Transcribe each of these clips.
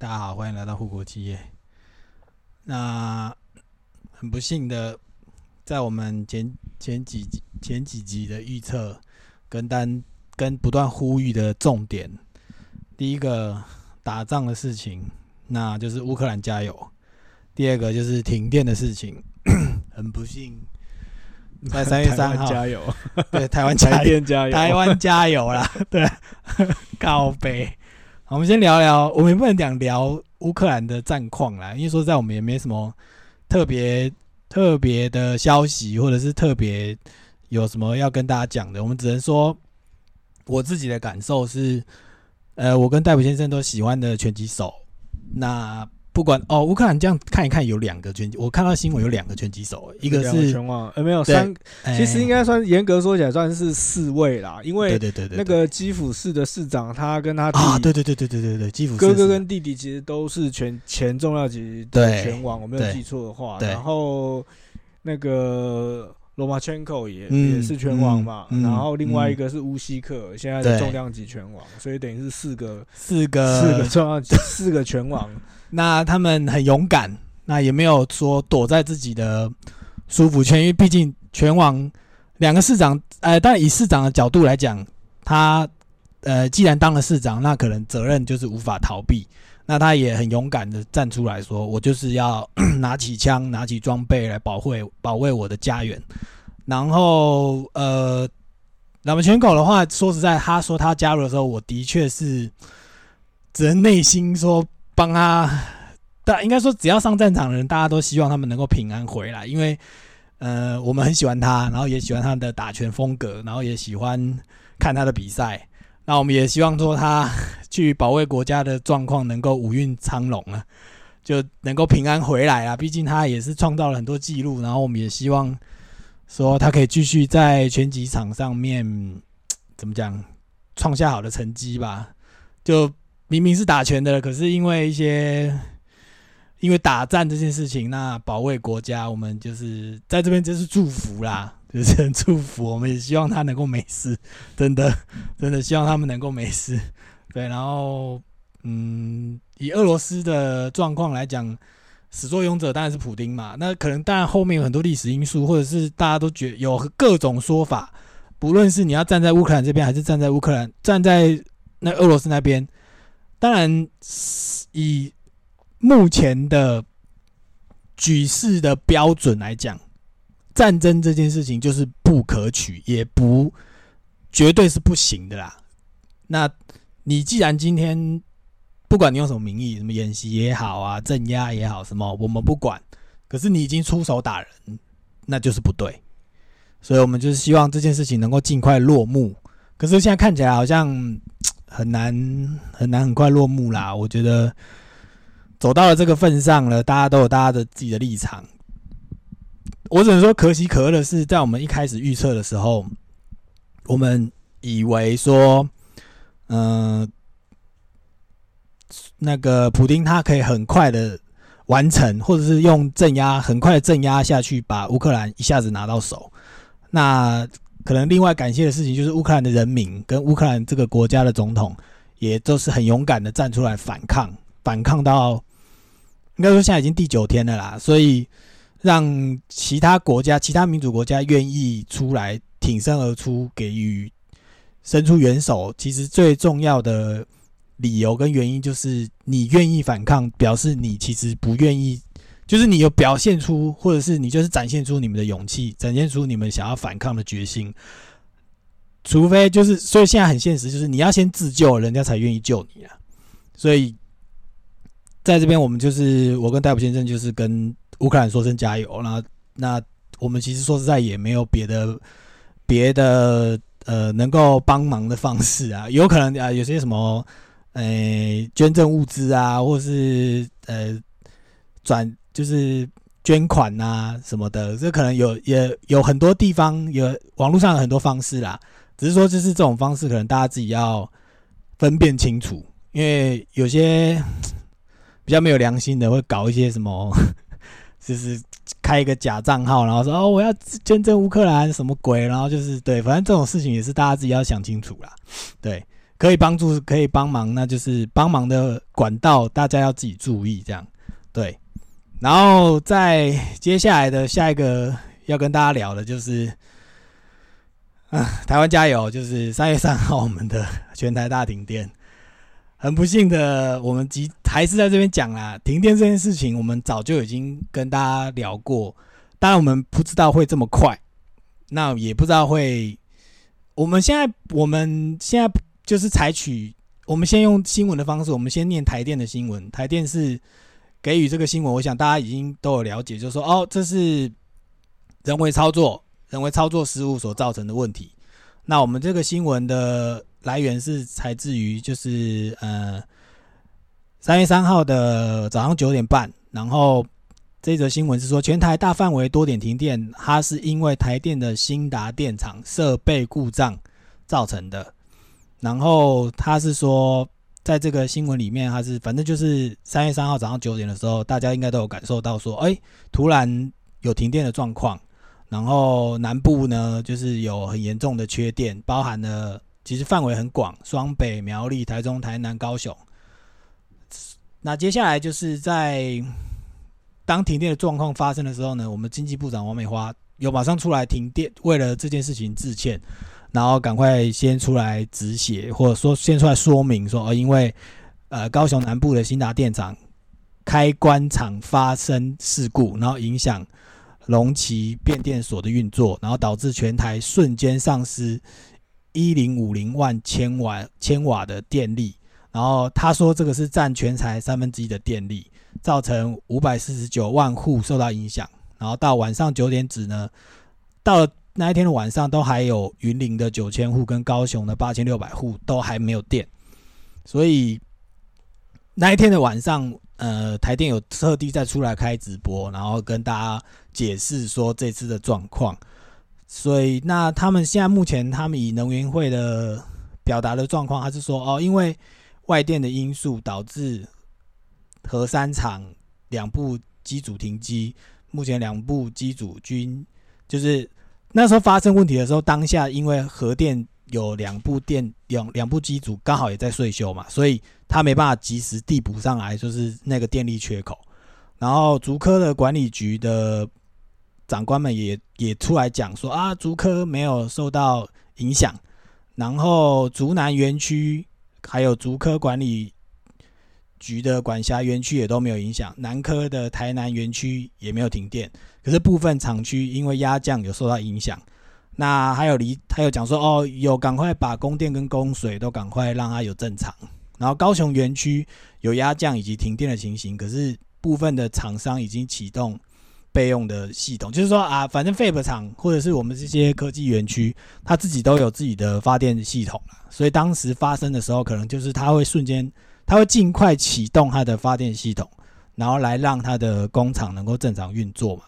大家好，欢迎来到护国企业。那很不幸的，在我们前前几前几集的预测跟单跟不断呼吁的重点，第一个打仗的事情，那就是乌克兰加油；第二个就是停电的事情，很不幸，在三月三号加油，对台湾加台油，电加油，台湾加油啦！对，告杯。好，我们先聊聊，我们也不能讲聊乌克兰的战况啦，因为说实在我们也没什么特别特别的消息，或者是特别有什么要跟大家讲的。我们只能说，我自己的感受是，呃，我跟戴普先生都喜欢的拳击手。那不管哦，乌克兰这样看一看，有两个拳击，我看到新闻有两个拳击手，一个是拳王，呃，没有三，哎。其实应该算严格说起来算是四位啦，因为对对对那个基辅市的市长他跟他弟啊，对对对对对对对，基辅哥哥跟弟弟其实都是全前重量级对的拳王，我没有记错的话，然后那个。罗马圈口也、嗯也是拳王嘛，嗯嗯然后另外一个是乌西克，现在对。的重量级拳王，所以等于是四个四个四个重量级 四个拳王，那他们很勇敢，那也没有说躲在自己的舒服圈，因为毕竟拳王两个市长，呃，当然以市长的角度来讲，他呃既然当了市长，那可能责任就是无法逃避。那他也很勇敢的站出来说：“我就是要 拿起枪、拿起装备来保卫保卫我的家园。”然后呃，那么全狗的话，说实在，他说他加入的时候，我的确是只能内心说帮他。但应该说，只要上战场的人，大家都希望他们能够平安回来，因为呃，我们很喜欢他，然后也喜欢他的打拳风格，然后也喜欢看他的比赛。那我们也希望说他去保卫国家的状况能够五运昌隆啊，就能够平安回来啊。毕竟他也是创造了很多记录，然后我们也希望说他可以继续在拳击场上面 怎么讲创下好的成绩吧。就明明是打拳的，可是因为一些因为打战这件事情，那保卫国家，我们就是在这边就是祝福啦，就是很祝福。我们也希望他能够没事，真的 真的希望他们能够没事。对，然后嗯，以俄罗斯的状况来讲，始作俑者当然是普丁嘛。那可能当然后面有很多历史因素，或者是大家都觉有各种说法。不论是你要站在乌克兰这边，还是站在乌克兰站在那俄罗斯那边，当然以目前的举世的标准来讲，战争这件事情就是不可取，也不绝对是不行的啦。那你既然今天不管你用什么名义，什么演习也好啊，镇压也好，什么我们不管，可是你已经出手打人，那就是不对。所以我们就是希望这件事情能够尽快落幕。可是现在看起来好像很难很难很快落幕啦。我觉得走到了这个份上了，大家都有大家的自己的立场。我只能说可喜可贺的是，在我们一开始预测的时候，我们以为说，嗯、那个普丁他可以很快的完成，或者是用镇压很快的镇压下去，把乌克兰一下子拿到手。那可能另外感谢的事情就是乌克兰的人民跟乌克兰这个国家的总统，也都是很勇敢的站出来反抗，反抗到应该说现在已经第九天了啦，所以让其他国家、其他民主国家愿意出来挺身而出，给予伸出援手。其实最重要的理由跟原因就是你愿意反抗，表示你其实不愿意就是你有表现出，或者是你就是展现出你们的勇气，展现出你们想要反抗的决心。除非就是，所以现在很现实，就是你要先自救，人家才愿意救你啊。所以在这边，我们就是我跟戴普先生就是跟乌克兰说声加油。那那我们其实说实在也没有别的别的呃能够帮忙的方式啊，有可能啊有些什么呃捐赠物资啊，或是呃转就是捐款呐、什么的，这可能有也有很多地方有网络上有很多方式啦，只是说就是这种方式可能大家自己要分辨清楚，因为有些 比较没有良心的会搞一些什么，就是开一个假账号，然后说哦我要捐赠乌克兰什么鬼，然后就是对，反正这种事情也是大家自己要想清楚啦，对。可以帮助可以帮忙，那就是帮忙的管道，大家要自己注意这样。对，然后在接下来的下一个要跟大家聊的就是，啊，台湾加油！就是三月三号我们的全台大停电，很不幸的，我们即还是在这边讲啦。停电这件事情，我们早就已经跟大家聊过，当然我们不知道会这么快，那也不知道会。我们现在我们现在就是采取，我们先用新闻的方式，我们先念台电的新闻。台电是给予这个新闻，我想大家已经都有了解，就是说哦，这是人为操作、人为操作失误所造成的问题。那我们这个新闻的来源是采自于就是呃三月三号的早上九点半，然后这则新闻是说全台大范围多点停电，它是因为台电的新达电厂设备故障造成的。然后他是说，在这个新闻里面，他是反正就是三月三号早上九点的时候，大家应该都有感受到说，哎，突然有停电的状况。然后南部呢，就是有很严重的缺电，包含了其实范围很广，双北、苗栗、台中、台南、高雄。那接下来就是在当停电的状况发生的时候呢，我们经济部长王美花有马上出来停电，为了这件事情致歉，然后赶快先出来止血，或者说先出来说明说，呃，因为呃高雄南部的新达电厂开关厂发生事故，然后影响。龙旗变电所的运作，然后导致全台瞬间丧失一零五零万千瓦千瓦的电力。然后他说，这个是占全台三分之一的电力，造成五百四十九万户受到影响。然后到晚上九点止呢，到那一天的晚上，都还有云林的九千户跟高雄的八千六百户都还没有电。所以那一天的晚上，呃，台电有特地再出来开直播，然后跟大家解释说这次的状况。所以，那他们现在目前他们以能源会的表达的状况，他是说哦，因为外电的因素导致核三厂两部机组停机，目前两部机组均就是那时候发生问题的时候，当下因为核电有两部电两两部机组刚好也在岁修嘛，所以他没办法及时递补上来，就是那个电力缺口。然后竹科的管理局的长官们也也出来讲说啊，竹科没有受到影响，然后竹南园区还有竹科管理局的管辖园区也都没有影响，南科的台南园区也没有停电，可是部分厂区因为压降有受到影响。那还有离还有讲说哦，有赶快把供电跟供水都赶快让它有正常。然后高雄园区有压降以及停电的情形，可是部分的厂商已经启动备用的系统，就是说啊，反正 FAB 厂或者是我们这些科技园区，它自己都有自己的发电系统，所以当时发生的时候，可能就是它会瞬间，它会尽快启动它的发电系统，然后来让它的工厂能够正常运作嘛。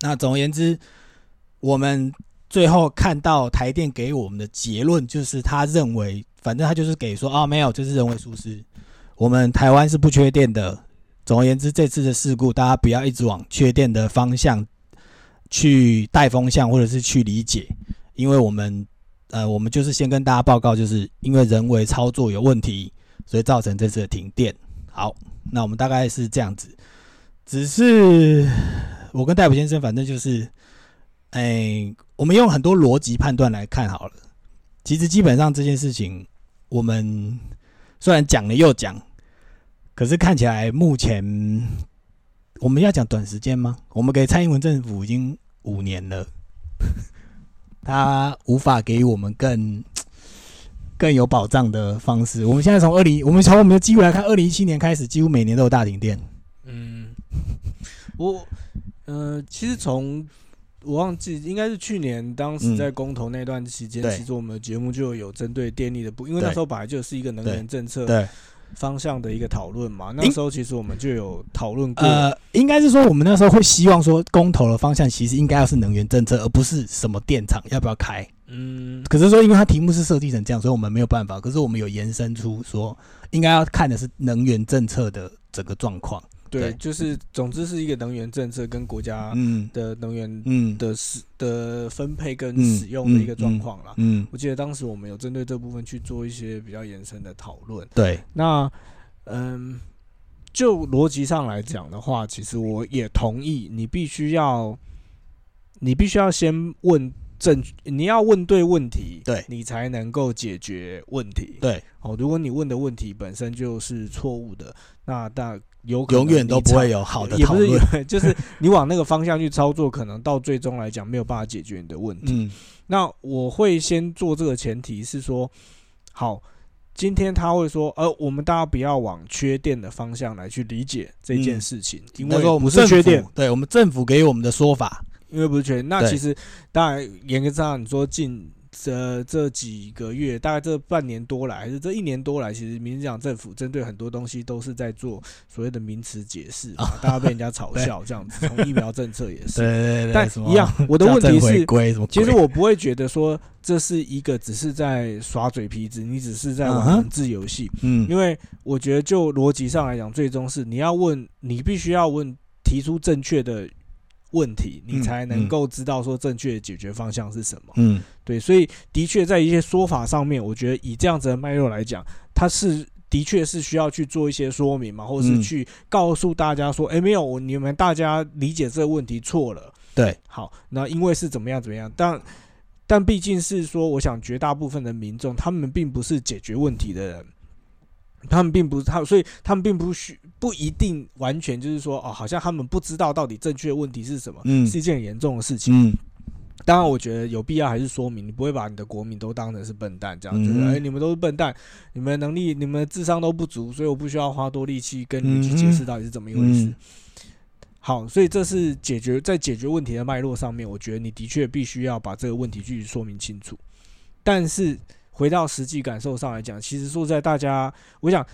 那总而言之，我们最后看到台电给我们的结论，就是他认为，反正他就是给说啊，没有，这是人为疏失，我们台湾是不缺电的。总而言之，这次的事故，大家不要一直往缺电的方向去带风向，或者是去理解，因为我们呃，我们就是先跟大家报告，就是因为人为操作有问题，所以造成这次的停电。好，那我们大概是这样子，只是我跟戴普先生，反正就是，哎，我们用很多逻辑判断来看好了。其实基本上这件事情，我们虽然讲了又讲。可是看起来，目前我们要讲短时间吗？我们给蔡英文政府已经五年了，他无法给予我们更更有保障的方式。我们现在从二零，我们从我们的机会来看，二零一七年开始，几乎每年都有大停电。嗯，我呃，其实从我忘记应该是去年，当时在公投那段期间，对其实我们的节目就有针对电力的部，因为那时候本来就是一个能源政策对，方向的一个讨论嘛。那时候其实我们就有讨论过，呃，应该是说我们那时候会希望说，公投的方向其实应该要是能源政策，而不是什么电厂要不要开。嗯，可是说，因为它题目是设计成这样，所以我们没有办法。可是我们有延伸出说，应该要看的是能源政策的整个状况。对，就是总之是一个能源政策跟国家的能源嗯的使的分配跟使用的一个状况啦。嗯，我记得当时我们有针对这部分去做一些比较延伸的讨论。对，那嗯，就逻辑上来讲的话，其实我也同意，你必须要，你必须要先问。正你要问对问题，对你才能够解决问题。对，哦，如果你问的问题本身就是错误的，那大有永远都不会有好的讨论。就是你往那个方向去操作，可能到最终来讲没有办法解决你的问题。嗯，那我会先做这个前提是说，好，今天他会说，呃，我们大家不要往缺电的方向来去理解这件事情，因为我们是缺电，对我们政府给我们的说法。因为不是全，那其实当然严格上你说近这这几个月，大概这半年多来，还是这一年多来，其实民进党政府针对很多东西都是在做所谓的名词解释啊，大家被人家嘲笑这样子。从疫苗政策也是，对对对，但一样，我的问题是，其实我我不会觉得说这是一个只是在耍嘴皮子，你只是在玩文字游戏。嗯，因为我觉得就逻辑上来讲，最终是你要问，你必须要问，提出正确的。问题，你才能够知道说正确的解决方向是什么。嗯，对，所以的确在一些说法上面，我觉得以这样子的脉络来讲，它是的确是需要去做一些说明嘛，或是去告诉大家说，哎，没有，你们大家理解这个问题错了。对，好，那因为是怎么样怎么样，但但毕竟是说，我想绝大部分的民众，他们并不是解决问题的人。他们并不是他，所以他们并不需不一定完全就是说哦，好像他们不知道到底正确的问题是什么，是一件很严重的事情。嗯，当然，我觉得有必要还是说明，你不会把你的国民都当成是笨蛋，这样觉得哎，你们都是笨蛋，你们能力、你们的智商都不足，所以我不需要花多力气跟你们去解释到底是怎么一回事。好，所以这是解决在解决问题的脉络上面，我觉得你的确必须要把这个问题去说明清楚，但是。回到实际感受上来讲，其实说在大家，我想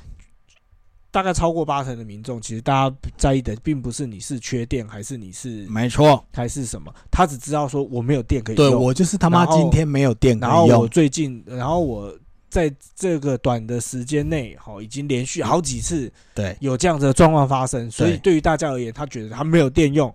大概超过八成的民众，其实大家在意的并不是你是缺电还是你是没错。还是什么，他只知道说我没有电可以用，对我就是他妈今天没有电可以用。然后我最近，然后我在这个短的时间内，哈已经连续好几次对。有这样的状况发生，所以对于大家而言，他觉得他没有电用。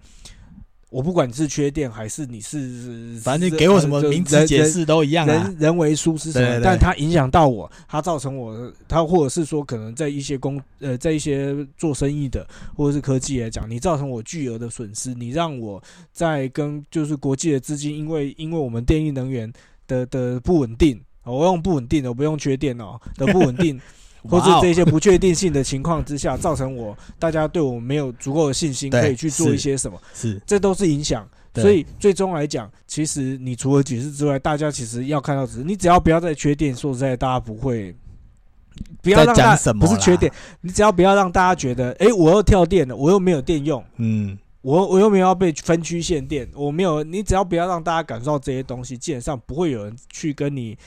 我不管你是缺电还是你是，反正你给我什么名词解释都一样啊。人人为疏失什么，但它影响到我，它造成我，它或者是说可能在一些工呃，在一些做生意的或者是科技来讲，你造成我巨额的损失，你让我在跟就是国际的资金，因为因为我们电力能源的的不稳定，我用不稳定的，我不用缺电哦的不稳定。或是这些不确定性的情况之下，造成我大家对我没有足够的信心，可以去做一些什么？是，这都是影响。所以最终来讲，其实你除了解释之外，大家其实要看到，只是你只要不要再缺电，说实在，大家不会不要让大家不是缺电，你只要不要让大家觉得，哎，我又跳电了，我又没有电用，嗯，我我又没有要被分区限电，我没有，你只要不要让大家感受到这些东西，基本上不会有人去跟你。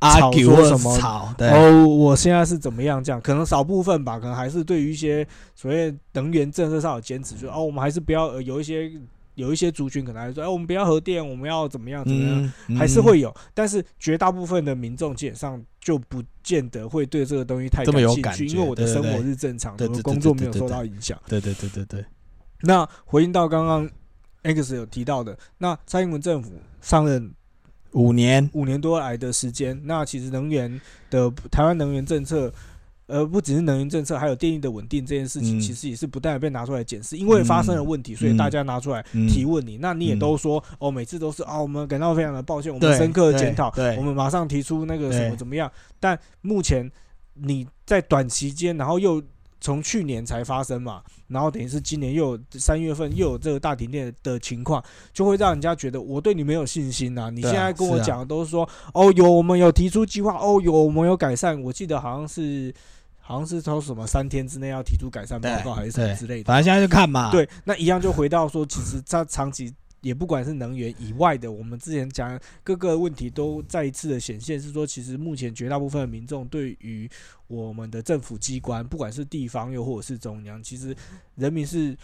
吵说什么？哦，我现在是怎么样？这样可能少部分吧，可能还是对于一些所谓能源政策上有坚持，就哦，我们还是不要有一些有一些族群可能还说，哎，我们不要核电，我们要怎么样怎么样，还是会有。但是绝大部分的民众基本上就不见得会对这个东西太感兴趣，因为我的生活是正常的，工作没有受到影响。对对对对对。那回应到刚刚 X 有提到的，那蔡英文政府上任。五年五年多来的时间，那其实能源的台湾能源政策，呃，不只是能源政策，还有电力的稳定这件事情，其实也是不断的被拿出来检视。因为发生了问题，所以大家拿出来提问你。那你也都说哦，每次都是哦，我们感到非常的抱歉，我们深刻的检讨，我们马上提出那个什么怎么样。但目前你在短期间，然后又。从去年才发生嘛，然后等于是今年又有三月份又有这个大停电的情况，就会让人家觉得我对你没有信心呐。你现在跟我讲的都是说，哦，有我们有提出计划，哦，有我们有改善。我记得好像是好像是说什么三天之内要提出改善报告还是什么之类的。反正现在就看嘛。对，那一样就回到说，其实它长期。也不管是能源以外的，我们之前讲各个问题都再一次的显现，是说其实目前绝大部分的民众对于我们的政府机关，不管是地方又或者是中央，其实人民是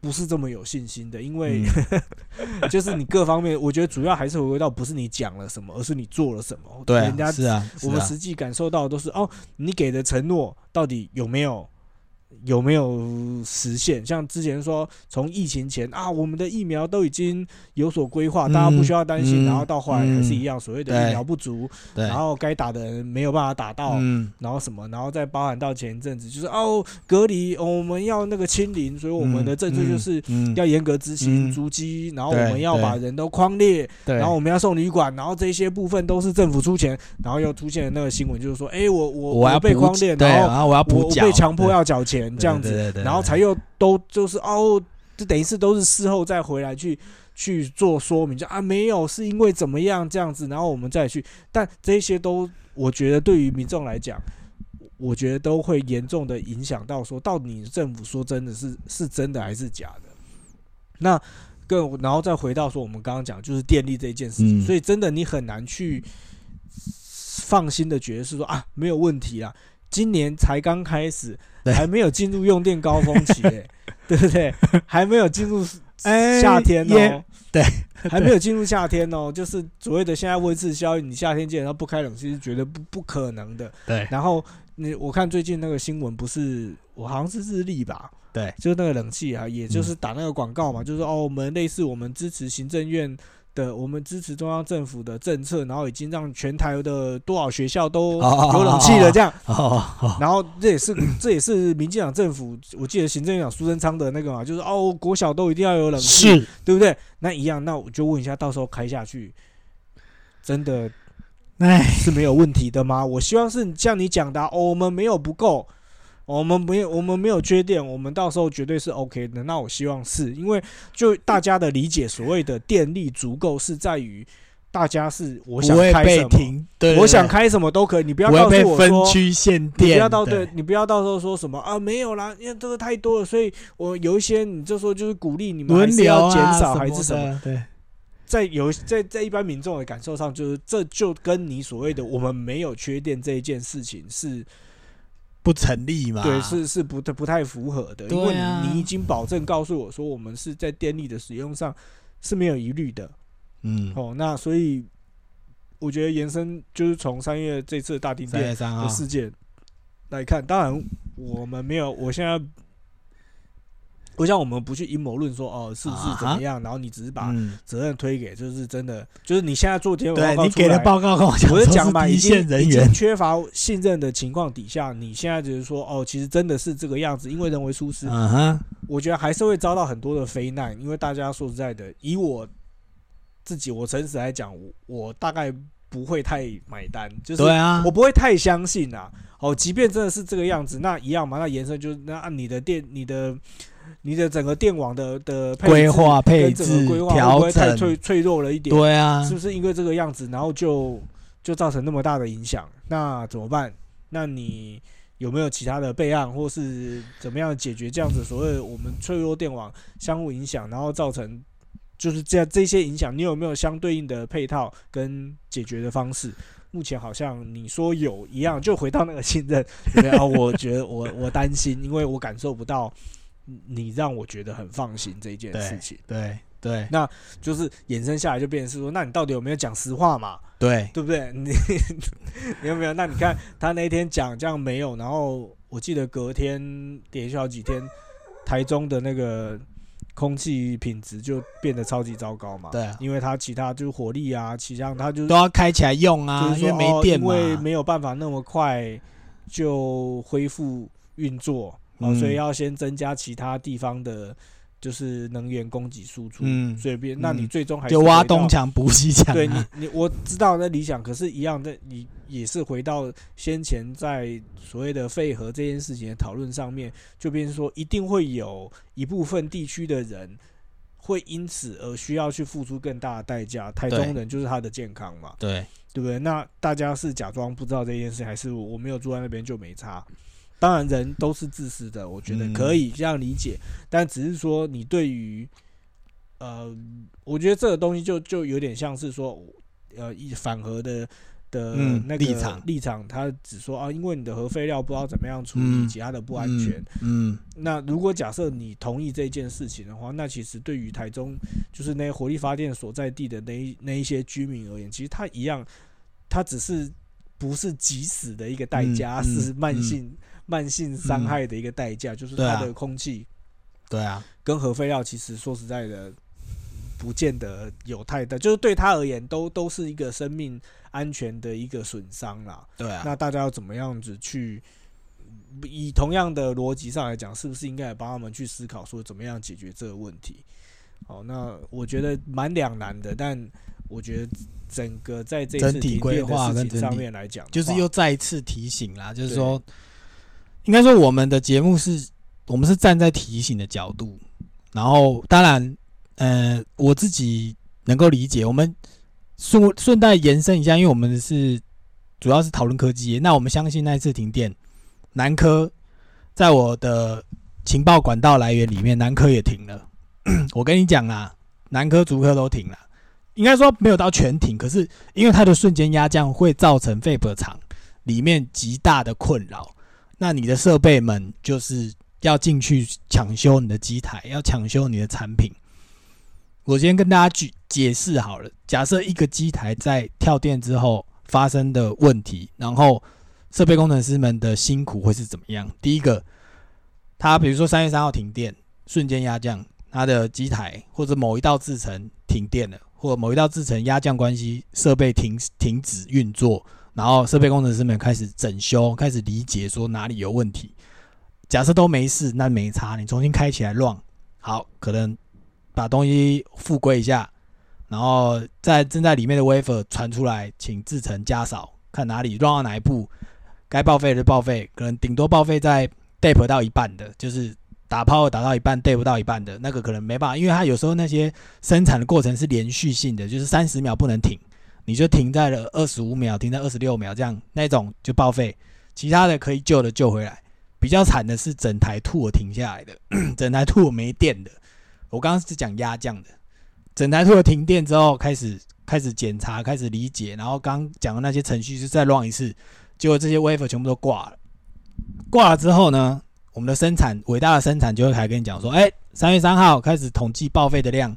不是这么有信心的？因为 就是你各方面，我觉得主要还是回归到不是你讲了什么，而是你做了什么。对，人家是啊，我们实际感受到都是哦，你给的承诺到底有没有？有没有实现？像之前说，从疫情前啊，我们的疫苗都已经有所规划，大家不需要担心。然后到后来还是一样，所谓的疫苗不足，然后该打的人没有办法打到，然后什么，然后再包含到前一阵子，就是哦隔离，我们要那个清零，所以我们的政策就是要严格执行足迹，然后我们要把人都框列，然后我们要送旅馆，然后这些部分都是政府出钱，然后又出现那个新闻，就是说，哎，我我我要被框列，然后我要补缴，被强迫要缴钱。这样子，然后才又都就是哦，就等于是都是事后再回来去去做说明，就啊没有是因为怎么样这样子，然后我们再去，但这些都我觉得对于民众来讲，我觉得都会严重的影响到说，到底政府说真的是是真的还是假的？那更然后再回到说我们刚刚讲就是电力这一件事情，所以真的你很难去放心的觉得是说啊没有问题啊。今年才刚开始，还没有进入用电高峰期，哎，对不对？还没有进入夏天哦，对，还没有进入夏天哦，就是所谓的现在温室效应，你夏天基本上不开冷气是绝对不不可能的。对，然后你我看最近那个新闻，不是我好像是日历吧？对，就是那个冷气啊，也就是打那个广告嘛，就是哦，我们类似我们支持行政院。的，我们支持中央政府的政策，然后已经让全台的多少学校都有冷气了，这样。然后这也是这也是民进党政府，我记得行政院长苏贞昌的那个嘛，就是哦，国小都一定要有冷气，对不对？那一样，那我就问一下，到时候开下去，真的，哎，是没有问题的吗？我希望是像你讲的，哦，我们没有不够。我们没有，我们没有缺电，我们到时候绝对是 OK 的。那我希望是因为，就大家的理解，所谓的电力足够是在于大家是我想开什么，我想开什么都可以。你不要告诉我分区限电，你不要到对，你不要到时候说什么啊没有啦，因为这个太多了，所以我有一些你就说就是鼓励你们还是要减少还是什么？对，在有在在一般民众的感受上，就是这就跟你所谓的我们没有缺电这一件事情是。不成立嘛？对，是是不不太符合的，因为你你已经保证告诉我说，我们是在电力的使用上是没有疑虑的。嗯，哦，那所以我觉得延伸就是从三月这次大停电的事件来看，当然我们没有，我现在。不像我们不去阴谋论说哦是不是怎么样，然后你只是把责任推给就是真的，就是你现在做天报告你给的报告跟我讲，我是讲嘛，已经已经缺乏信任的情况底下，你现在只是说哦，其实真的是这个样子，因为人为疏失，我觉得还是会遭到很多的非难，因为大家说实在的，以我自己我诚实来讲，我我大概不会太买单，就是对啊，我不会太相信啊。哦，即便真的是这个样子，那一样嘛，那延伸就是那按你的电你的。你的整个电网的的规划配置调整太脆脆弱了一点，对啊，是不是因为这个样子，然后就就造成那么大的影响？那怎么办？那你有没有其他的备案，或是怎么样解决这样子所谓我们脆弱电网相互影响，然后造成就是这样这些影响？你有没有相对应的配套跟解决的方式？目前好像你说有一样，就回到那个信任，对啊，我觉得我 我担心，因为我感受不到。你让我觉得很放心这一件事情，对对，那就是衍生下来就变成是说，那你到底有没有讲实话嘛？对，对不对？你你有没有？那你看他那天讲这样没有，然后我记得隔天连续好几天，台中的那个空气品质就变得超级糟糕嘛？对，因为他其他就是火力啊，其他他就都要开起来用啊，因为没电嘛，因为没有办法那么快就恢复运作。哦，所以要先增加其他地方的，就是能源供给输出。嗯，所以变，那你最终还是就挖东墙补西墙。对你，你我知道那理想，可是一样的，你也是回到先前在所谓的废核这件事情的讨论上面，就变成说，一定会有一部分地区的人会因此而需要去付出更大的代价。台中人就是他的健康嘛，对对不对？那大家是假装不知道这件事，还是我没有住在那边就没差？当然，人都是自私的，我觉得可以这样理解。但只是说，你对于，呃，我觉得这个东西就就有点像是说，呃，一反核的的那个立场立场，他只说啊，因为你的核废料不知道怎么样处理，其他的不安全。嗯，那如果假设你同意这件事情的话，那其实对于台中就是那火力发电所在地的那那一些居民而言，其实他一样，他只是不是即死的一个代价，是慢性。慢性伤害的一个代价，就是它的空气，对啊，跟核废料其实说实在的，不见得有太大，就是对他而言都都是一个生命安全的一个损伤啦。对啊，那大家要怎么样子去以同样的逻辑上来讲，是不是应该帮他们去思考说怎么样解决这个问题？好，那我觉得蛮两难的，但我觉得。整个在这整体规划跟上面来讲，就是又再一次提醒啦，就是说，应该说我们的节目是，我们是站在提醒的角度，然后当然，呃，我自己能够理解，我们顺顺带延伸一下，因为我们是主要是讨论科技，那我们相信那一次停电，南科在我的情报管道来源里面，南科也停了，我跟你讲啦，南科、竹科都停了。应该说没有到全停，可是因为它的瞬间压降会造成肺波厂里面极大的困扰，那你的设备们就是要进去抢修你的机台，要抢修你的产品。我先跟大家举解释好了，假设一个机台在跳电之后发生的问题，然后设备工程师们的辛苦会是怎么样？第一个，他比如说三月三号停电，瞬间压降，他的机台或者某一道制程停电了。或某一道制程压降关系，设备停停止运作，然后设备工程师们开始整修，开始理解说哪里有问题。假设都没事，那没差，你重新开起来乱，好，可能把东西复归一下，然后在正在里面的 wafer 传出来，请制程加少，看哪里乱到哪一步，该报废的报废，可能顶多报废在 dep 到一半的，就是。打炮打到一半，对不到一半的那个可能没办法，因为它有时候那些生产的过程是连续性的，就是三十秒不能停，你就停在了二十五秒，停在二十六秒这样，那种就报废。其他的可以救的救回来，比较惨的是整台兔我停下来的，整台兔没电的。我刚刚是讲压降的，整台兔停电之后开始开始检查，开始理解，然后刚讲的那些程序是再乱一次，结果这些 wafer 全部都挂了。挂了之后呢？我们的生产，伟大的生产就会开始跟你讲说，哎，三月三号开始统计报废的量。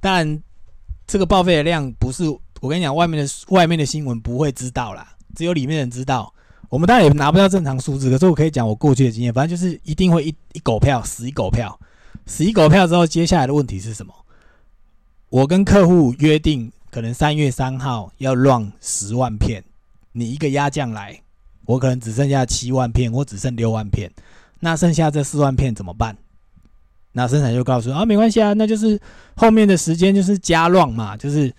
但，这个报废的量不是我跟你讲，外面的外面的新闻不会知道啦，只有里面人知道。我们当然也拿不到正常数字，可是我可以讲我过去的经验，反正就是一定会一一狗票死一狗票，死一狗票之后，接下来的问题是什么？我跟客户约定，可能三月三号要乱十万片，你一个压降来，我可能只剩下七万片，我只剩六万片。那剩下这四万片怎么办？那生产就告诉啊，没关系啊，那就是后面的时间就是加乱嘛，就是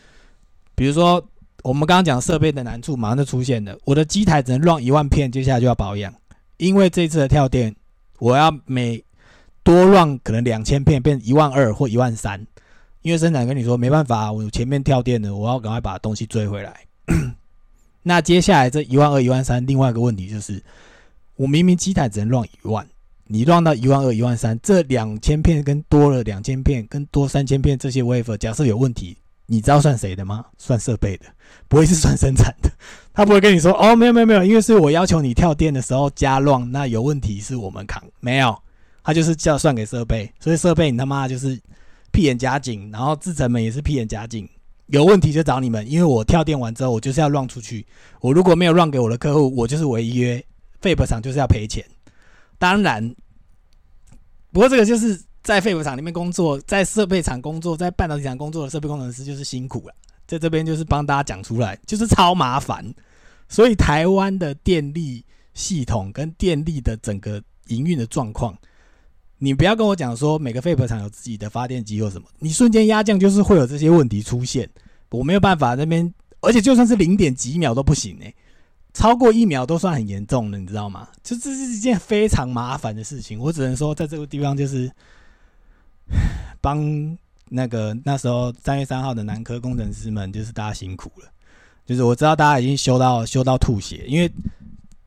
比如说我们刚刚讲设备的难处马上就出现了，我的机台只能乱一万片，接下来就要保养，因为这次的跳电，我要每多乱可能两千片变一万二或一万三，因为生产跟你说没办法，我前面跳电的，我要赶快把东西追回来。那接下来这一万二一万三，另外一个问题就是。我明明机台只能乱一万，你乱到一万二、一万三，这两千片跟多了两千片跟多三千片这些 wafer，假设有问题，你知道算谁的吗？算设备的，不会是算生产的。他不会跟你说哦，没有没有没有，因为是我要求你跳电的时候加乱，那有问题是我们扛，没有，他就是叫算给设备，所以设备你他妈就是屁眼夹紧，然后制程们也是屁眼夹紧，有问题就找你们，因为我跳电完之后我就是要乱出去，我如果没有乱给我的客户，我就是违约。废品厂就是要赔钱，当然，不过这个就是在废物厂里面工作，在设备厂工作，在半导体厂工作的设备工程师就是辛苦了，在这边就是帮大家讲出来，就是超麻烦。所以台湾的电力系统跟电力的整个营运的状况，你不要跟我讲说每个废品厂有自己的发电机或什么，你瞬间压降就是会有这些问题出现，我没有办法那边，而且就算是零点几秒都不行哎。超过一秒都算很严重的，你知道吗？就这是一件非常麻烦的事情。我只能说，在这个地方就是 帮那个那时候三月三号的南科工程师们，就是大家辛苦了。就是我知道大家已经修到修到吐血，因为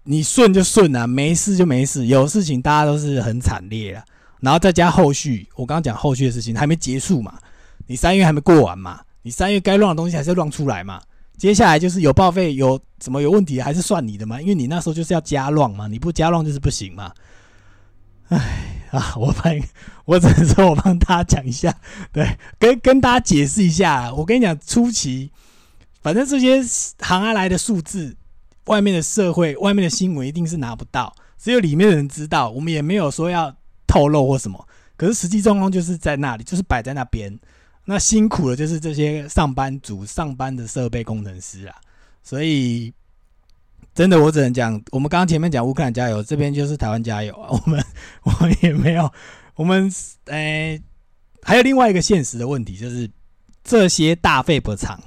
你顺就顺啊，没事就没事，有事情大家都是很惨烈啊。然后再加后续，我刚刚讲后续的事情还没结束嘛，你三月还没过完嘛，你三月该乱的东西还是要乱出来嘛。接下来就是有报废，有什么有问题还是算你的嘛？因为你那时候就是要加乱嘛，你不加乱就是不行嘛。哎啊，我帮，我只能说我帮大家讲一下，对，跟跟大家解释一下。我跟你讲，初期反正这些行而来的数字，外面的社会、外面的新闻一定是拿不到，只有里面的人知道，我们也没有说要透露或什么。可是实际状况就是在那里，就是摆在那边。那辛苦的就是这些上班族、上班的设备工程师啊。所以，真的我只能讲，我们刚刚前面讲乌克兰加油，这边就是台湾加油啊。我们我们也没有，我们诶，还有另外一个现实的问题，就是这些大废博厂，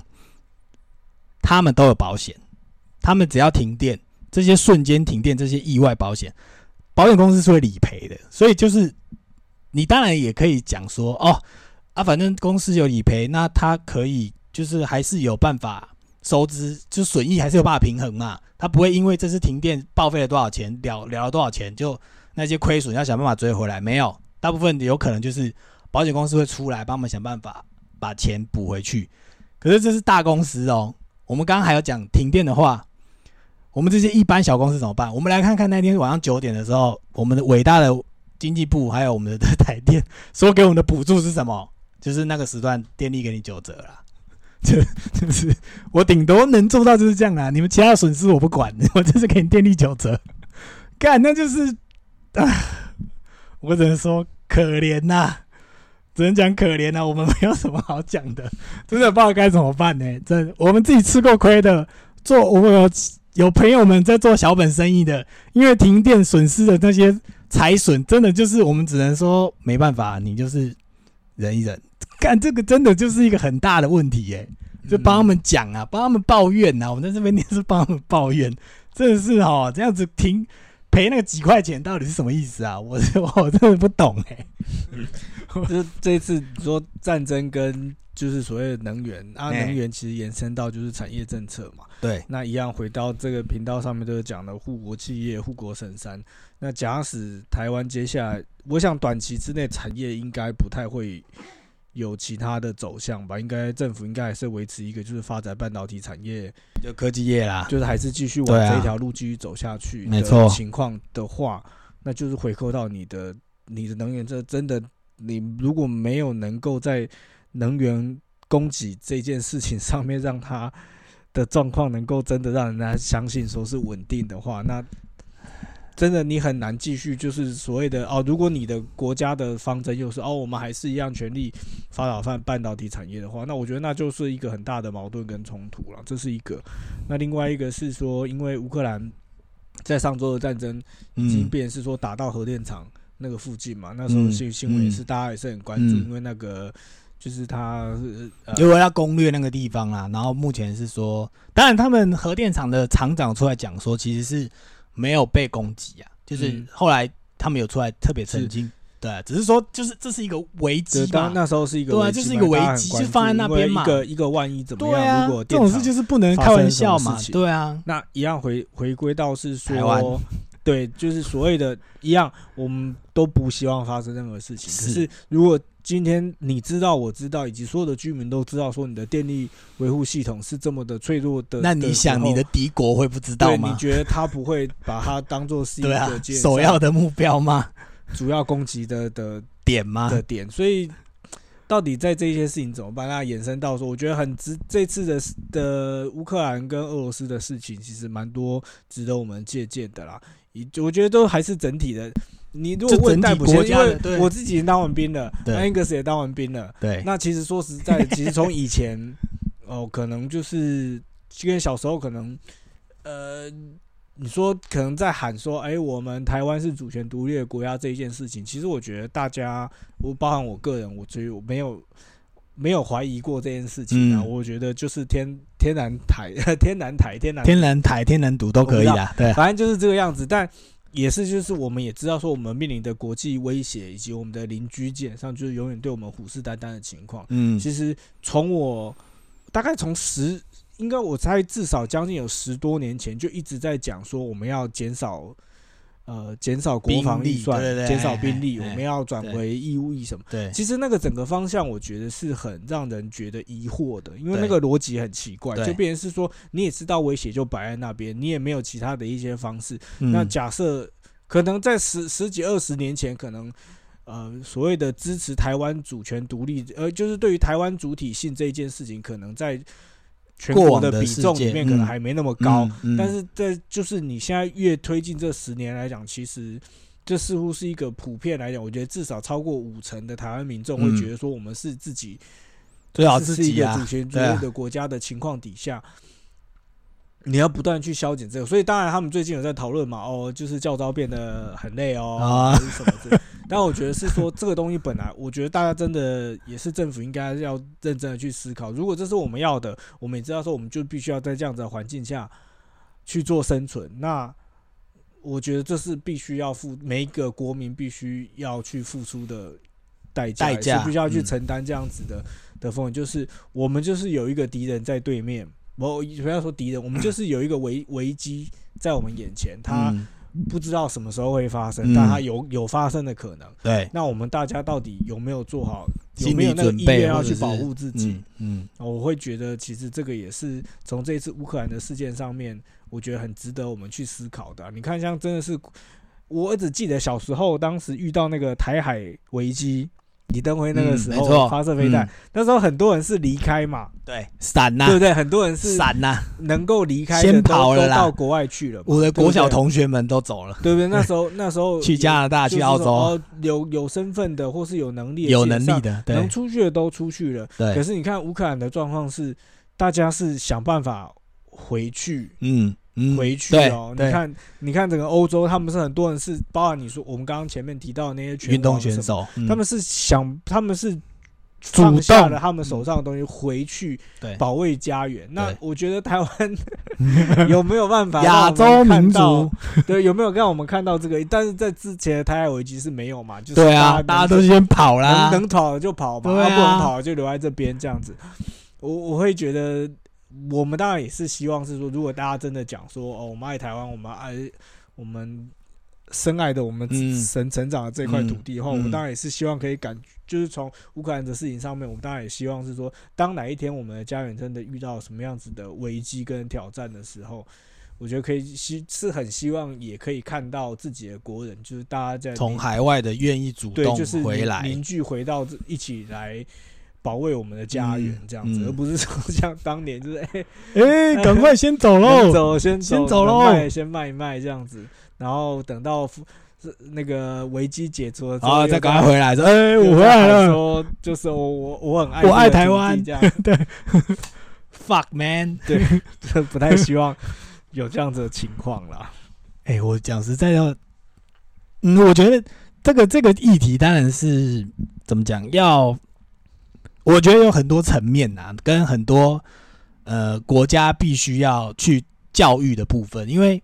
他们都有保险，他们只要停电。这些瞬间停电，这些意外保险，保险公司是会理赔的。所以就是你当然也可以讲说，哦啊，反正公司有理赔，那他可以就是还是有办法收支，就损益还是有办法平衡嘛。他不会因为这次停电报废了多少钱，了了了多少钱，就那些亏损要想办法追回来。没有，大部分有可能就是保险公司会出来帮我们想办法把钱补回去。可是这是大公司哦，我们刚刚还有讲停电的话。我们这些一般小公司怎么办？我们来看看那天晚上九点的时候，我们的伟大的经济部还有我们的台电说给我们的补助是什么？就是那个时段电力给你九折啦。就 就是我顶多能做到就是这样啦。你们其他的损失我不管，我就是给你电力九折。干，那就是啊，我只能说可怜呐，只能讲可怜呐。我们没有什么好讲的，真的不知道该怎么办呢。这我们自己吃过亏的，做我们有。有朋友们在做小本生意的，因为停电损失的那些财损，真的就是我们只能说没办法，你就是忍一忍。干这个真的就是一个很大的问题耶，就帮他们讲啊，帮他们抱怨呐。我们在这边也是帮他们抱怨，真的是哦，这样子停赔那个几块钱到底是什么意思啊？我 我真的不懂哎。就是这次说战争跟。就是所谓的能源啊，能源其实延伸到就是产业政策嘛。对，那一样回到这个频道上面都是讲的护国企业、护国神山。那假使台湾接下来，我想短期之内产业应该不太会有其他的走向吧？应该政府应该还是维持一个就是发展半导体产业，就科技业啦，就是还是继续往这条路继续走下去。没错，情况的话，那就是回扣到你的你的能源，这真的你如果没有能够在能源供给这件事情上面，让它的状况能够真的让人家相信说是稳定的话，那真的你很难继续就是所谓的哦，如果你的国家的方针又是哦，我们还是一样全力发展半半导体产业的话，那我觉得那就是一个很大的矛盾跟冲突了。这是一个。那另外一个是说，因为乌克兰在上周的战争已经变是说打到核电厂那个附近嘛，那时候新新闻也是大家也是很关注，因为那个。就是他，因为要攻略那个地方啦，然后目前是说，当然他们核电厂的厂长出来讲说，其实是没有被攻击啊，就是后来他们有出来特别澄清，对，只是说就是这是一个危机嘛，那时候是一个对，就是一个危机，就放在那边嘛，一个一个万一怎么样？如果这种事就是不能开玩笑嘛，对啊，那一样回回归到是说，对，就是所谓的一样，我们都不希望发生任何事情，可是如果。今天你知道，我知道，以及所有的居民都知道，说你的电力维护系统是这么的脆弱的。那你想，你的敌国会不知道吗？你觉得他不会把它当做是一个 首要的目标吗？主要攻击的的 点吗？的点。所以，到底在这些事情怎么办？那衍生到说，我觉得很值。这次的的乌克兰跟俄罗斯的事情，其实蛮多值得我们借鉴的啦。以我觉得都还是整体的。你如果问逮捕，因为我自己当完兵了，Angus 也当完兵了，对。那其实说实在，其实从以前，哦，可能就是就跟小时候可能，呃，你说可能在喊说，哎，我们台湾是主权独立的国家这一件事情，其实我觉得大家，我包含我个人，我觉得我没有没有怀疑过这件事情啊。我觉得就是天天然台、天然台、天然天然台、天然独都可以啊，对，反正就是这个样子，但。也是，就是我们也知道说，我们面临的国际威胁，以及我们的邻居基本上就是永远对我们虎视眈眈的情况。嗯，其实从我大概从十，应该我猜至少将近有十多年前就一直在讲说，我们要减少。呃，减少国防预算，减少兵力，我们要转回义务役什么？对，其实那个整个方向，我觉得是很让人觉得疑惑的，因为那个逻辑很奇怪，就变成是说，你也知道威胁就摆在那边，你也没有其他的一些方式。那假设可能在十十几二十年前，可能呃所谓的支持台湾主权独立，呃，就是对于台湾主体性这一件事情，可能在。全国的比重里面可能还没那么高。嗯，但是在就是你现在越推进这十年来讲，其实这似乎是一个普遍来讲，我觉得至少超过五成的台湾民众会觉得说，我们是自己最好自己啊，主权独立的国家的情况底下。你要不断去消减这个，所以当然他们最近有在讨论嘛，哦，就是教招变得很累哦，啊，什么的。但我觉得是说这个东西本来，我觉得大家真的也是政府应该要认真的去思考。如果这是我们要的，我们也知道说我们就必须要在这样子的环境下去做生存。那我觉得这是必须要付每一个国民必须要去付出的代价，代价必须要去承担这样子的的风险。就是我们就是有一个敌人在对面。我不要说敌人，我们就是有一个危危机在我们眼前，他不知道什么时候会发生，但它有有发生的可能。对，那我们大家到底有没有做好，有没有那个意愿要去保护自己？嗯，我会觉得其实这个也是从这一次乌克兰的事件上面，我觉得很值得我们去思考的。你看，像真的是，我只记得小时候当时遇到那个台海危机。李登辉那个时候发射飞弹，那时候很多人是离开嘛，对，闪呐，对不对？很多人是闪呐，能够离开先跑了啦，到国外去了。我的国小同学们都走了，对不对？那时候那时候 去加拿大、去澳洲，有有身份的或是有能力、有能力的，能出去的都出去了。对。可是你看乌克兰的状况是，大家是想办法回去，嗯。回去哦，你看，你看整个欧洲，他们是很多人是，包含你说我们刚刚前面提到的那些运动选手，他们是想，他们是放下了他们手上的东西回去保卫家园。那我觉得台湾 有没有办法 亚洲民族对有没有让我们看到这个？但是在之前的台海危机是没有嘛？就是对啊，大家都先跑啦，能跑就跑嘛，不能跑就留在这边这样子。我我会觉得。我们当然也是希望是说，如果大家真的讲说哦，我们爱台湾，我们爱我们深爱的我们成成长的这块土地的话，我们当然也是希望可以感，就是从乌克兰的事情上面，我们当然也希望是说，当哪一天我们的家园真的遇到什么样子的危机跟挑战的时候，我觉得可以希是很希望也可以看到自己的国人，就是大家在从海外的愿意主动回来凝聚回到一起来。保卫我们的家园，这样子，而不是说像当年就是哎 哎，赶快先走喽，走先先走喽，卖先卖一卖这样子，然后等到那个危机解除了之后，再赶快回来说，哎，我回来了，说就是我我我很爱我爱台湾，这样。对，fuck man，对，不太希望有这样子的情况啦。哎，我讲实在要，嗯，我觉得这个这个议题当然是怎么讲要。我觉得有很多层面呐，跟很多呃国家必须要去教育的部分，因为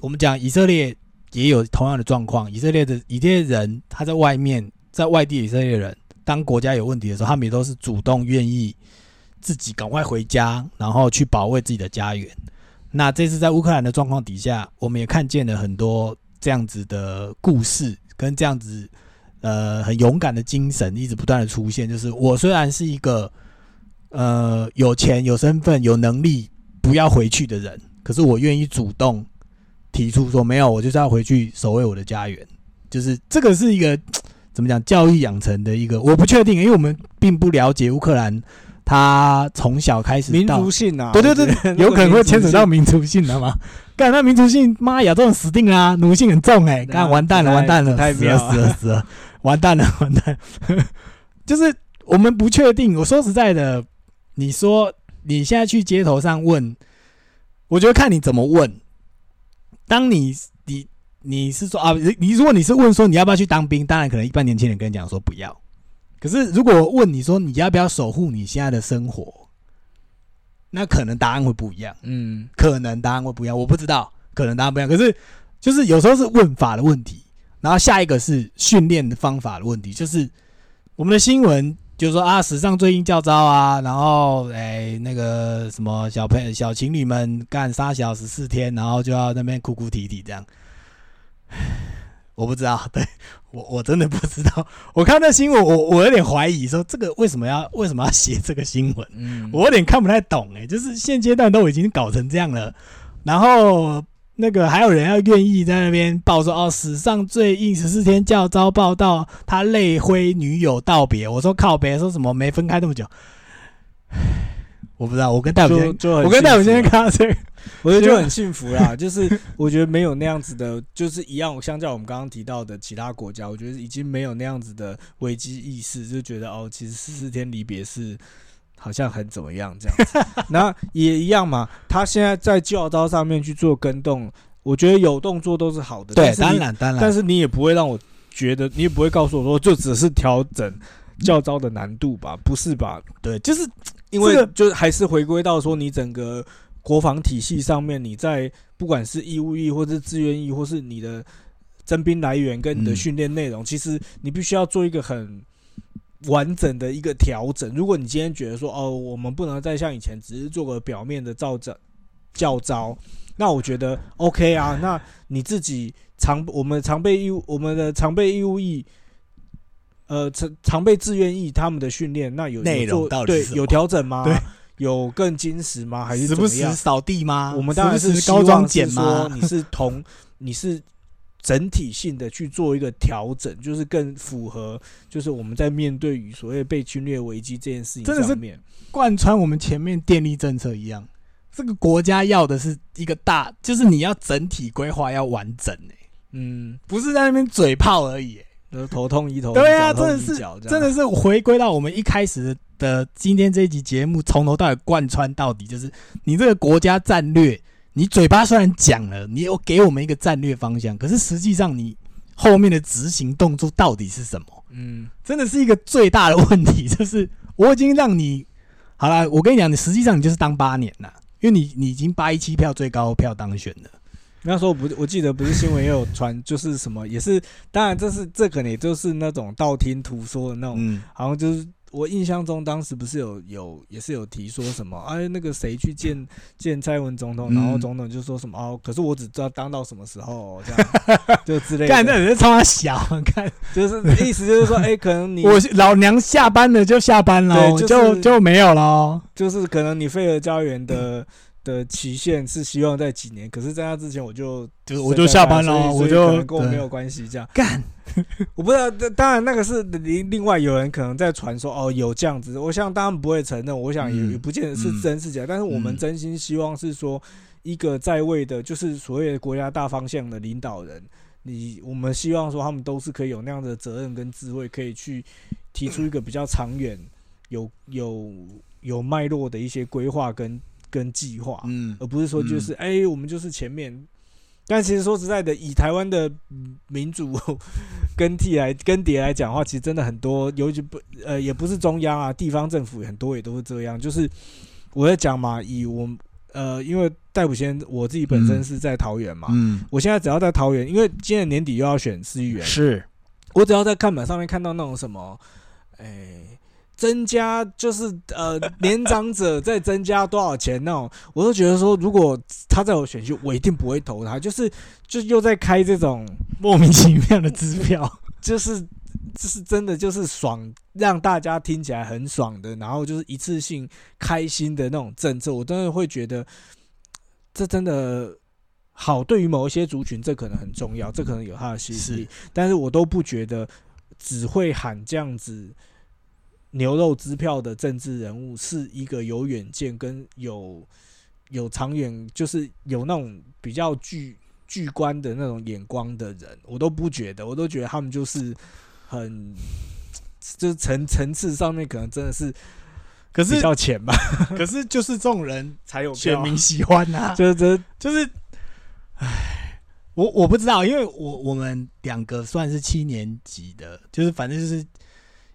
我们讲以色列也有同样的状况，以色列的以色列人他在外面在外地以色列人，当国家有问题的时候，他们也都是主动愿意自己赶快回家，然后去保卫自己的家园。那这次在乌克兰的状况底下，我们也看见了很多这样子的故事，跟这样子。呃，很勇敢的精神一直不断的出现。就是我虽然是一个呃有钱、有身份、有能力不要回去的人，可是我愿意主动提出说，没有，我就是要回去守卫我的家园。就是这个是一个怎么讲教育养成的一个，我不确定，因为我们并不了解乌克兰，他从小开始民族性啊，对对对，有可能会牵扯到民族性的嘛？干那民族性，妈呀，这种死定啦，奴性很重哎，干完蛋了，完蛋了，死了死了死了。完蛋了，完蛋！就是我们不确定。我说实在的，你说你现在去街头上问，我觉得看你怎么问。当你你你是说啊，你如果你是问说你要不要去当兵，当然可能一般年轻人跟你讲说不要。可是如果问你说你要不要守护你现在的生活，那可能答案会不一样。嗯，可能答案会不一样，我不知道，可能答案不一样。可是就是有时候是问法的问题。然后下一个是训练的方法的问题，就是我们的新闻就是说啊，史上最硬教招啊，然后哎那个什么小朋友小情侣们干三小时四天，然后就要那边哭哭啼啼这样。我不知道，对我我真的不知道。我看那新闻，我我有点怀疑，说这个为什么要为什么要写这个新闻？嗯，我有点看不太懂哎，就是现阶段都已经搞成这样了，然后。那个还有人要愿意在那边报说哦，史上最硬十四天教招报道，他泪挥女友道别。我说靠别说什么没分开那么久，我不知道，我跟戴伟先，我跟戴伟先生看到这个，我觉得 就很幸福啦。就是我觉得没有那样子的，就是一样，相较我们刚刚提到的其他国家，我觉得已经没有那样子的危机意识，就觉得哦，其实十四天离别是好像很怎么样这样子。那也一样嘛，他现在在教招上面去做跟动，我觉得有动作都是好的。对，当然当然，但是你也不会让我觉得，你也不会告诉我说，就只是调整。教招的难度吧，不是吧？对，就是因为就是还是回归到说，你整个国防体系上面，你在不管是义务役或是志愿役，或是你的征兵来源跟你的训练内容，其实你必须要做一个很完整的一个调整。如果你今天觉得说，哦，我们不能再像以前只是做个表面的照着教招，那我觉得 OK 啊。那你自己常我们常备义务，我们的常备义务役。呃，常常备志愿役他们的训练，那有内容对有调整吗？有更精实吗？还是怎么样扫地吗？我们当然是高装简吗？你是同你是整体性的去做一个调整，就是更符合，就是我们在面对与所谓被侵略危机这件事情上面，贯穿我们前面电力政策一样，这个国家要的是一个大，就是你要整体规划要完整嗯，不是在那边嘴炮而已。头痛医头，对啊，真的是，真的是回归到我们一开始的今天这一集节目，从头到尾贯穿到底，就是你这个国家战略，你嘴巴虽然讲了，你有给我们一个战略方向，可是实际上你后面的执行动作到底是什么？嗯，真的是一个最大的问题，就是我已经让你好了，我跟你讲，你实际上你就是当八年了，因为你你已经八一七票最高票当选了。那时候不，我记得不是新闻也有传，就是什么也是，当然这是这可能也就是那种道听途说的那种，好像就是我印象中当时不是有有也是有提说什么，哎那个谁去见见蔡文总统，然后总统就说什么哦，可是我只知道当到什么时候这样，就之类的。看那人超小，看 就是意思就是说，哎可能你我老娘下班了就下班了，就就没有了，就是可能你费尔家园的。的期限是希望在几年，可是在那之前我就就我就下班了，我就跟我没有关系这样干。我不知道，当然那个是另另外有人可能在传说哦，有这样子，我想当然不会承认，我想也也不见得是真是假，但是我们真心希望是说一个在位的，就是所谓的国家大方向的领导人，你我们希望说他们都是可以有那样的责任跟智慧，可以去提出一个比较长远、有有有脉络的一些规划跟。跟计划，嗯，而不是说就是哎，我们就是前面。但其实说实在的，以台湾的民主 更替来更迭来讲的话，其实真的很多，尤其不呃，也不是中央啊，地方政府很多也都是这样。就是我在讲嘛，以我呃，因为戴普先我自己本身是在桃园嘛，嗯，我现在只要在桃园，因为今年年底又要选市议员，是我只要在看板上面看到那种什么，哎。增加就是呃，年长者再增加多少钱那种，我都觉得说，如果他在我选区，我一定不会投他。就是就又在开这种莫名其妙的支票，就是就是真的就是爽，让大家听起来很爽的，然后就是一次性开心的那种政策，我真的会觉得这真的好。对于某一些族群，这可能很重要，这可能有它的吸引力，但是我都不觉得只会喊这样子。牛肉支票的政治人物是一个有远见跟有有长远，就是有那种比较具具观的那种眼光的人，我都不觉得，我都觉得他们就是很就是层层次上面可能真的是，可是比较浅吧。可是就是这种人才有选民喜欢呐，就是这就是，唉，我我不知道，因为我我们两个算是七年级的，就是反正就是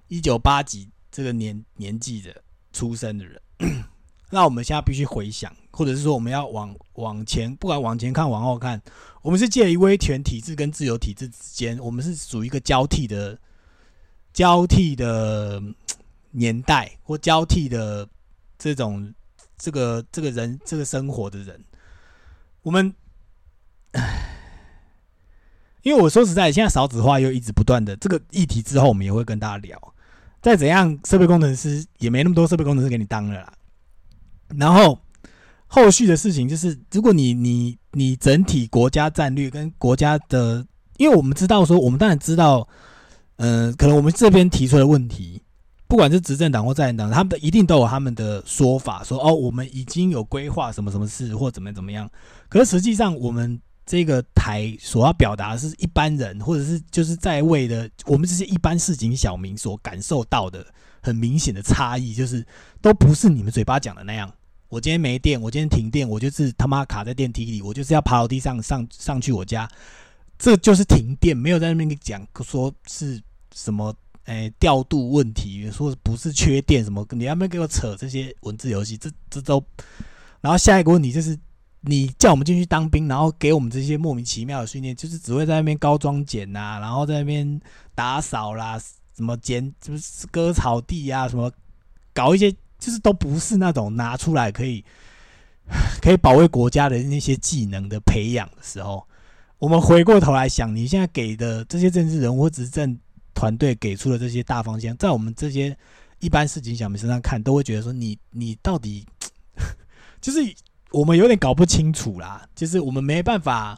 一九八几。这个年年纪的出生的人，那我们现在必须回想，或者是说我们要往往前，不管往前看往后看，我们是介于威权体制跟自由体制之间，我们是属于一个交替的交替的年代或交替的这种这个这个人这个生活的人，我们，因为我说实在，现在少子化又一直不断的这个议题之后，我们也会跟大家聊。再怎样，设备工程师也没那么多设备工程师给你当了啦。然后后续的事情就是，如果你你你整体国家战略跟国家的，因为我们知道说，我们当然知道，呃，可能我们这边提出的问题，不管是执政党或在党，他们的一定都有他们的说法，说哦，我们已经有规划什么什么事或怎么怎么样。可是实际上，我们这个台所要表达的是一般人，或者是就是在位的我们这些一般市井小民所感受到的很明显的差异，就是都不是你们嘴巴讲的那样。我今天没电，我今天停电，我就是他妈卡在电梯里，我就是要爬楼梯上上上去我家，这就是停电，没有在那边讲说是什么。哎，调度问题，说不是缺电什么？你要不要给我扯这些文字游戏？这这都，然后下一个问题就是，你叫我们进去当兵，然后给我们这些莫名其妙的训练，就是只会在那边高装简呐，然后在那边打扫啦，什么剪，就是割草地啊，什么搞一些，就是都不是那种拿出来可以 可以保卫国家的那些技能的培养的时候，我们回过头来想，你现在给的这些政治人物执政。团队给出的这些大方向，在我们这些一般市井小民身上看，都会觉得说你你到底 就是我们有点搞不清楚啦，就是我们没办法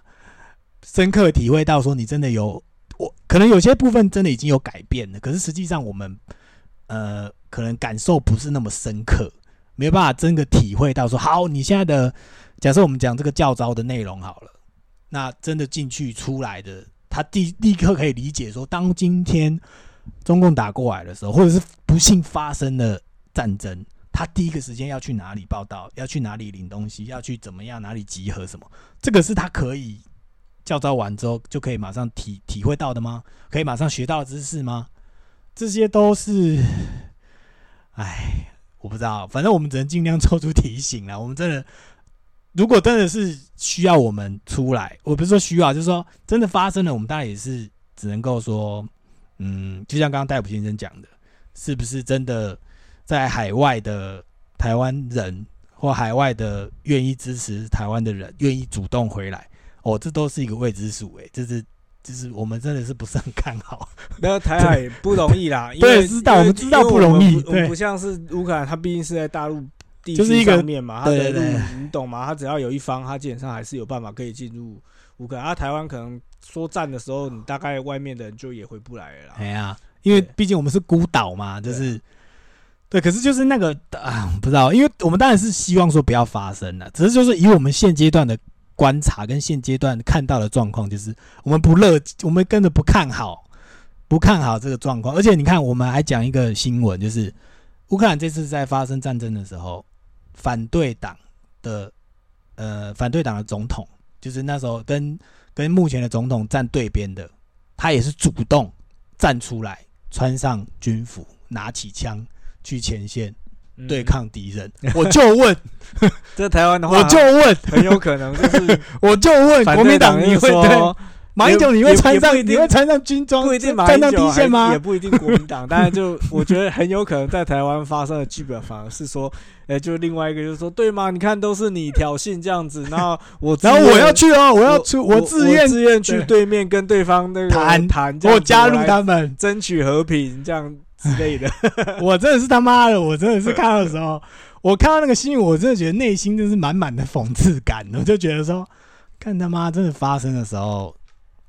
深刻体会到说你真的有我可能有些部分真的已经有改变了，可是实际上我们呃可能感受不是那么深刻，没有办法真的体会到说好，你现在的假设我们讲这个教招的内容好了，那真的进去出来的。他第立刻可以理解说，当今天中共打过来的时候，或者是不幸发生了战争，他第一个时间要去哪里报道，要去哪里领东西，要去怎么样哪里集合什么？这个是他可以教招完之后就可以马上体体会到的吗？可以马上学到知识吗？这些都是，哎，我不知道，反正我们只能尽量抽出提醒了。我们真的。如果真的是需要我们出来，我不是说需要，就是说真的发生了，我们当然也是只能够说，嗯，就像刚刚戴普先生讲的，是不是真的在海外的台湾人或海外的愿意支持台湾的人，愿意主动回来，哦，这都是一个未知数，哎，就是就是我们真的是不是很看好。没有台海不容易啦，对，知道我们知道不容易，对，不像是乌克兰，它毕竟是在大陆。就是一个面嘛，他的路你懂吗？它只要有一方，他基本上还是有办法可以进入乌克兰。啊，台湾可能说战的时候，你大概外面的人就也回不来了。哎呀，因为毕竟我们是孤岛嘛，就是对。可是就是那个啊，不知道，因为我们当然是希望说不要发生了，只是就是以我们现阶段的观察跟现阶段看到的状况，就是我们不乐，我们跟着不看好，不看好这个状况。而且你看，我们还讲一个新闻，就是乌克兰这次在发生战争的时候。反对党的呃，反对党的总统，就是那时候跟跟目前的总统站对边的，他也是主动站出来，穿上军服，拿起枪去前线对抗敌人。我就问，在台湾的话，我就问，很有可能就是，我就问国民党你会对。马英九，你会穿上你会穿上军装，不一定站上第线吗？也不一定国民党，当然就我觉得很有可能在台湾发生的剧本反而是说，哎，就另外一个就是说，对吗？你看都是你挑衅这样子，然后我然后我要去哦，我要出我自愿自愿去对面跟对方那个谈谈，我加入他们争取和平这样之类的。我真的是他妈的，我真的是看到的时候，我看到那个新闻，我真的觉得内心真是满满的讽刺感，我就觉得说，看他妈真的发生的时候。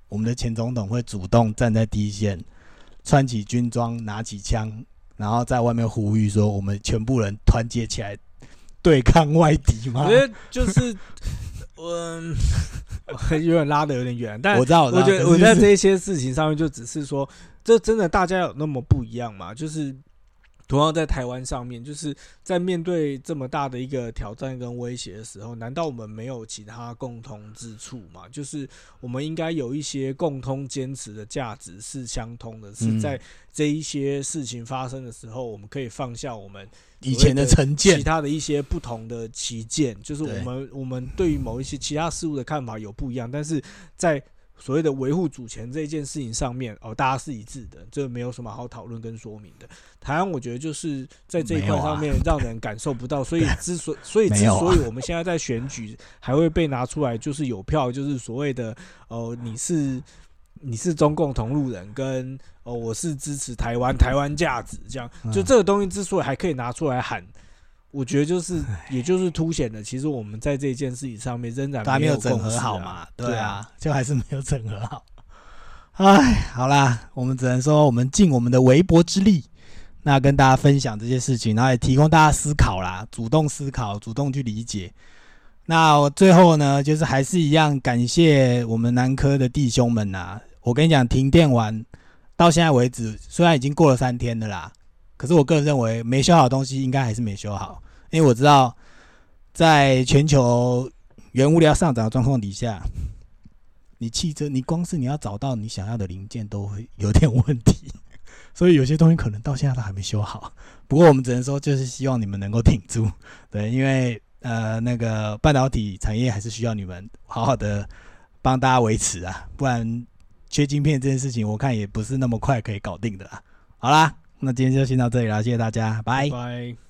我们的前总统会主动站在第一线，穿起军装，拿起枪，然后在外面呼吁说：“我们全部人团结起来对抗外敌吗？” 我觉得就是，嗯，有点拉的有点远，但我知道，我觉得我在这些事情上面就只是说，这真的大家有那么不一样吗？就是。同样在台湾上面，就是在面对这么大的一个挑战跟威胁的时候，难道我们没有其他共同之处吗？就是我们应该有一些共通坚持的价值是相通的，是在这一些事情发生的时候，我们可以放下我们以前的成见，其他的一些不同的旗舰，就是我们我们对于某一些其他事物的看法有不一样，但是在。所谓的维护主权这一件事情上面，哦，大家是一致的，这没有什么好讨论跟说明的。台湾我觉得就是在这一块上面让人感受不到，所以 之所所以之所以我们现在在选举还会被拿出来，就是有票，就是所谓的哦，你是你是中共同路人，跟哦我是支持台湾台湾价值，这样就这个东西之所以还可以拿出来喊。我觉得就是，也就是凸显了，其实我们在这件事情上面仍然没有整合好嘛，对啊，就还是没有整合好。哎，好啦，我们只能说我们尽我们的微薄之力，那跟大家分享这些事情，然后也提供大家思考啦，主动思考，主动去理解。那我最后呢，就是还是一样感谢我们南科的弟兄们呐。我跟你讲，停电完到现在为止，虽然已经过了三天的啦，可是我个人认为没修好的东西应该还是没修好，因为我知道在全球原物料上涨的状况底下，你汽车你光是你要找到你想要的零件都会有点问题。所以有些东西可能到现在都还没修好，不过我们只能说就是希望你们能够挺住，对，因为呃那个半导体产业还是需要你们好好的帮大家维持啊，不然缺晶片这件事情我看也不是那么快可以搞定的啦。好啦，那今天就先到这里了，谢谢大家，拜拜。